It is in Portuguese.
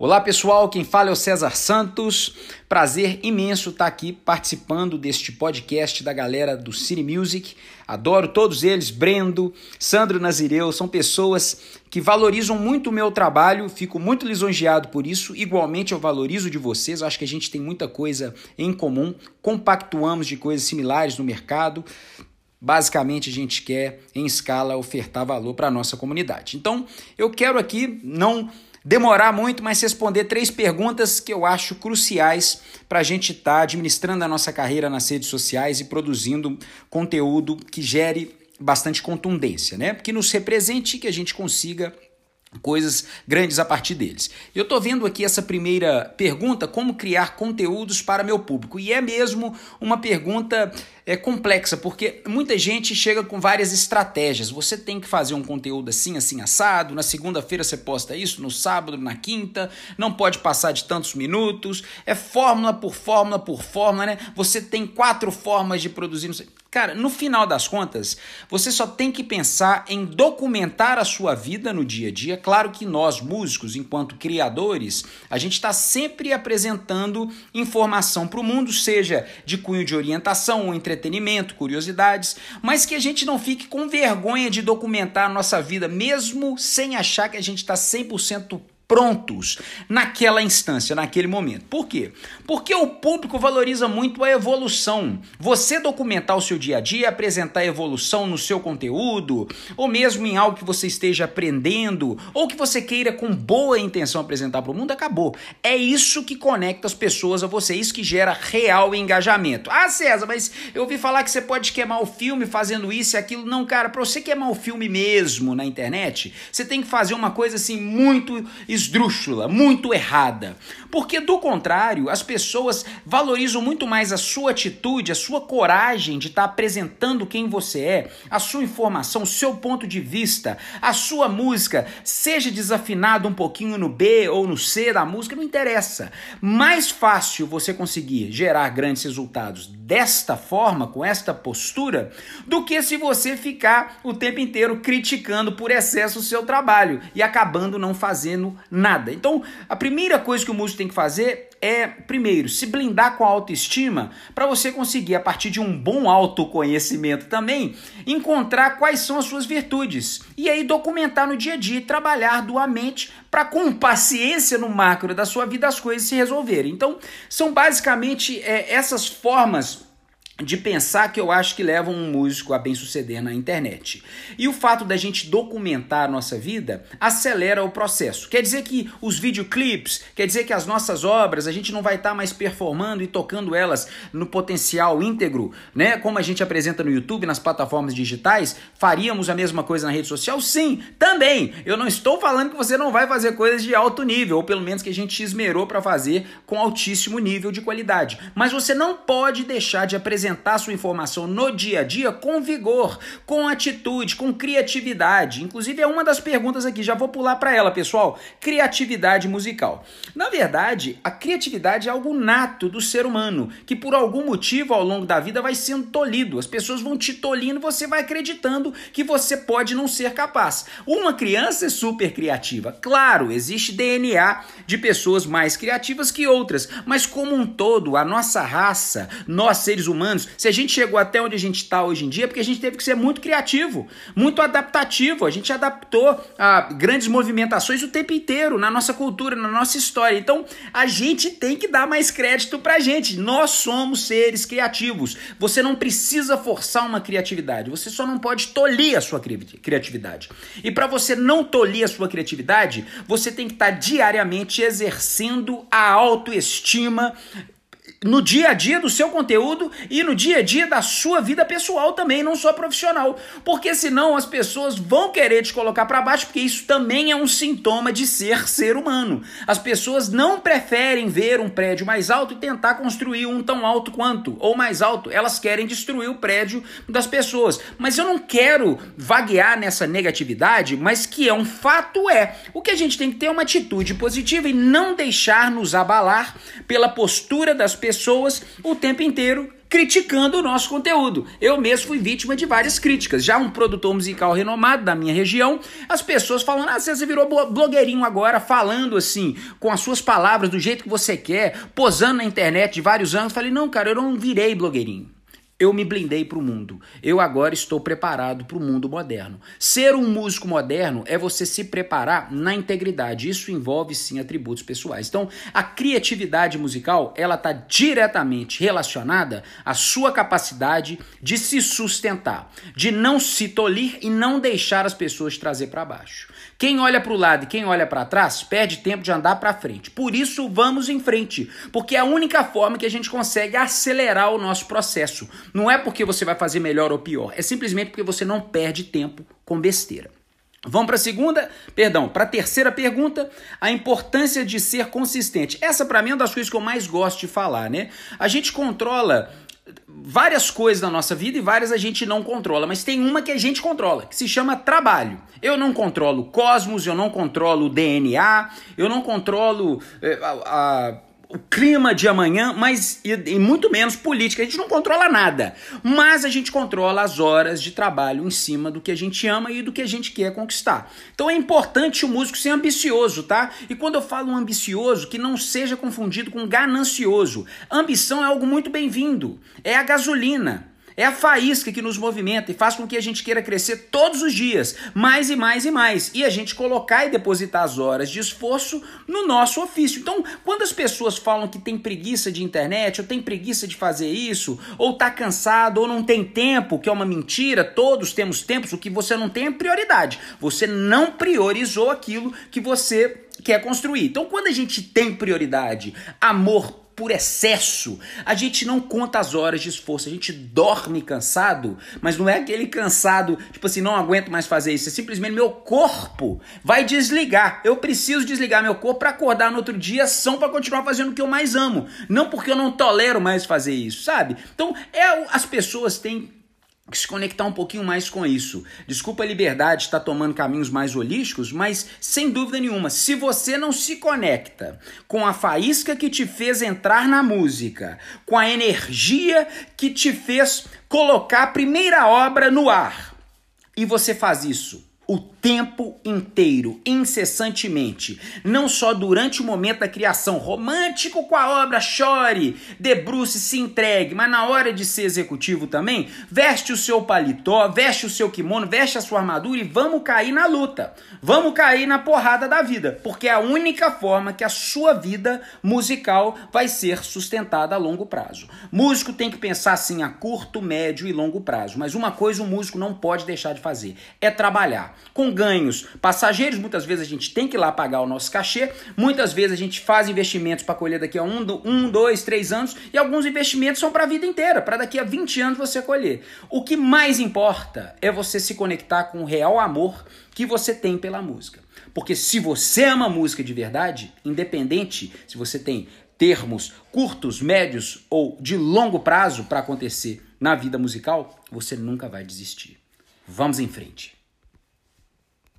Olá pessoal, quem fala é o César Santos. Prazer imenso estar aqui participando deste podcast da galera do Cine Music. Adoro todos eles, Brendo, Sandro Nazireu, são pessoas que valorizam muito o meu trabalho, fico muito lisonjeado por isso. Igualmente eu valorizo de vocês, acho que a gente tem muita coisa em comum, compactuamos de coisas similares no mercado. Basicamente, a gente quer, em escala, ofertar valor para a nossa comunidade. Então, eu quero aqui não demorar muito, mas responder três perguntas que eu acho cruciais para a gente estar tá administrando a nossa carreira nas redes sociais e produzindo conteúdo que gere bastante contundência, né? Que nos represente e que a gente consiga coisas grandes a partir deles. Eu estou vendo aqui essa primeira pergunta, como criar conteúdos para meu público, e é mesmo uma pergunta é, complexa, porque muita gente chega com várias estratégias. Você tem que fazer um conteúdo assim, assim, assado, na segunda-feira você posta isso, no sábado, na quinta, não pode passar de tantos minutos, é fórmula por fórmula por fórmula, né? Você tem quatro formas de produzir. Cara, no final das contas, você só tem que pensar em documentar a sua vida no dia a dia. Claro que nós, músicos, enquanto criadores, a gente está sempre apresentando informação para o mundo, seja de cunho de orientação ou entretenimento, curiosidades, mas que a gente não fique com vergonha de documentar a nossa vida, mesmo sem achar que a gente está 100% prontos naquela instância, naquele momento. Por quê? Porque o público valoriza muito a evolução. Você documentar o seu dia a dia, apresentar evolução no seu conteúdo, ou mesmo em algo que você esteja aprendendo, ou que você queira com boa intenção apresentar para o mundo, acabou. É isso que conecta as pessoas a você, isso que gera real engajamento. Ah, César, mas eu ouvi falar que você pode queimar o filme fazendo isso e aquilo. Não, cara, para você queimar o filme mesmo na internet, você tem que fazer uma coisa assim muito esdrúxula, muito errada. Porque, do contrário, as pessoas valorizam muito mais a sua atitude, a sua coragem de estar tá apresentando quem você é, a sua informação, o seu ponto de vista, a sua música, seja desafinado um pouquinho no B ou no C da música, não interessa. Mais fácil você conseguir gerar grandes resultados desta forma, com esta postura, do que se você ficar o tempo inteiro criticando por excesso o seu trabalho e acabando não fazendo nada. Então, a primeira coisa que o músico tem que fazer é, primeiro, se blindar com a autoestima para você conseguir, a partir de um bom autoconhecimento também, encontrar quais são as suas virtudes. E aí documentar no dia a dia e trabalhar doamente para, com paciência no macro da sua vida, as coisas se resolverem. Então, são basicamente é, essas formas de pensar que eu acho que levam um músico a bem suceder na internet. E o fato da gente documentar a nossa vida acelera o processo. Quer dizer que os videoclips, quer dizer que as nossas obras, a gente não vai estar tá mais performando e tocando elas no potencial íntegro, né? Como a gente apresenta no YouTube, nas plataformas digitais, faríamos a mesma coisa na rede social? Sim, também. Eu não estou falando que você não vai fazer coisas de alto nível, ou pelo menos que a gente esmerou para fazer com altíssimo nível de qualidade. Mas você não pode deixar de apresentar apresentar sua informação no dia a dia com vigor, com atitude, com criatividade. Inclusive é uma das perguntas aqui, já vou pular para ela, pessoal. Criatividade musical. Na verdade, a criatividade é algo nato do ser humano, que por algum motivo ao longo da vida vai sendo tolhido. As pessoas vão te tolhindo, você vai acreditando que você pode não ser capaz. Uma criança é super criativa. Claro, existe DNA de pessoas mais criativas que outras, mas como um todo, a nossa raça, nós seres humanos anos. Se a gente chegou até onde a gente está hoje em dia, é porque a gente teve que ser muito criativo, muito adaptativo. A gente adaptou a grandes movimentações o tempo inteiro na nossa cultura, na nossa história. Então, a gente tem que dar mais crédito pra gente. Nós somos seres criativos. Você não precisa forçar uma criatividade, você só não pode tolir a sua criatividade. E para você não tolir a sua criatividade, você tem que estar tá diariamente exercendo a autoestima no dia a dia do seu conteúdo e no dia a dia da sua vida pessoal também, não só profissional. Porque senão as pessoas vão querer te colocar para baixo, porque isso também é um sintoma de ser ser humano. As pessoas não preferem ver um prédio mais alto e tentar construir um tão alto quanto ou mais alto. Elas querem destruir o prédio das pessoas. Mas eu não quero vaguear nessa negatividade, mas que é um fato é. O que a gente tem que ter é uma atitude positiva e não deixar nos abalar pela postura das pessoas o tempo inteiro criticando o nosso conteúdo. Eu mesmo fui vítima de várias críticas. Já um produtor musical renomado da minha região, as pessoas falando: ah, você virou blogueirinho agora, falando assim, com as suas palavras, do jeito que você quer, posando na internet de vários anos. Falei: não, cara, eu não virei blogueirinho. Eu me blindei para o mundo. Eu agora estou preparado para o mundo moderno. Ser um músico moderno é você se preparar na integridade. Isso envolve sim atributos pessoais. Então, a criatividade musical, ela está diretamente relacionada à sua capacidade de se sustentar, de não se tolir e não deixar as pessoas trazer para baixo. Quem olha para o lado e quem olha para trás perde tempo de andar para frente. Por isso, vamos em frente, porque é a única forma que a gente consegue acelerar o nosso processo. Não é porque você vai fazer melhor ou pior, é simplesmente porque você não perde tempo com besteira. Vamos para a segunda, perdão, para a terceira pergunta, a importância de ser consistente. Essa para mim é uma das coisas que eu mais gosto de falar, né? A gente controla várias coisas na nossa vida e várias a gente não controla, mas tem uma que a gente controla, que se chama trabalho. Eu não controlo o cosmos, eu não controlo o DNA, eu não controlo eh, a, a o clima de amanhã, mas e, e, muito menos política. A gente não controla nada, mas a gente controla as horas de trabalho em cima do que a gente ama e do que a gente quer conquistar. Então é importante o músico ser ambicioso, tá? E quando eu falo ambicioso, que não seja confundido com ganancioso. Ambição é algo muito bem-vindo. É a gasolina. É a faísca que nos movimenta e faz com que a gente queira crescer todos os dias, mais e mais e mais, e a gente colocar e depositar as horas de esforço no nosso ofício. Então, quando as pessoas falam que tem preguiça de internet, ou tem preguiça de fazer isso, ou tá cansado, ou não tem tempo, que é uma mentira, todos temos tempos, o que você não tem é prioridade. Você não priorizou aquilo que você quer construir. Então, quando a gente tem prioridade, amor por excesso. A gente não conta as horas de esforço, a gente dorme cansado, mas não é aquele cansado, tipo assim, não aguento mais fazer isso, é simplesmente meu corpo vai desligar. Eu preciso desligar meu corpo para acordar no outro dia são para continuar fazendo o que eu mais amo, não porque eu não tolero mais fazer isso, sabe? Então, é as pessoas têm se conectar um pouquinho mais com isso. Desculpa a liberdade estar tomando caminhos mais holísticos, mas sem dúvida nenhuma, se você não se conecta com a faísca que te fez entrar na música, com a energia que te fez colocar a primeira obra no ar, e você faz isso o tempo inteiro, incessantemente, não só durante o momento da criação, romântico com a obra, chore, debruce, se entregue, mas na hora de ser executivo também, veste o seu paletó, veste o seu kimono, veste a sua armadura e vamos cair na luta. Vamos cair na porrada da vida, porque é a única forma que a sua vida musical vai ser sustentada a longo prazo. Músico tem que pensar assim a curto, médio e longo prazo, mas uma coisa o músico não pode deixar de fazer, é trabalhar. Com ganhos passageiros. Muitas vezes a gente tem que ir lá pagar o nosso cachê, muitas vezes a gente faz investimentos para colher daqui a um, um, dois, três anos, e alguns investimentos são para a vida inteira, para daqui a 20 anos você colher. O que mais importa é você se conectar com o real amor que você tem pela música. Porque se você ama música de verdade, independente se você tem termos curtos, médios ou de longo prazo para acontecer na vida musical, você nunca vai desistir. Vamos em frente.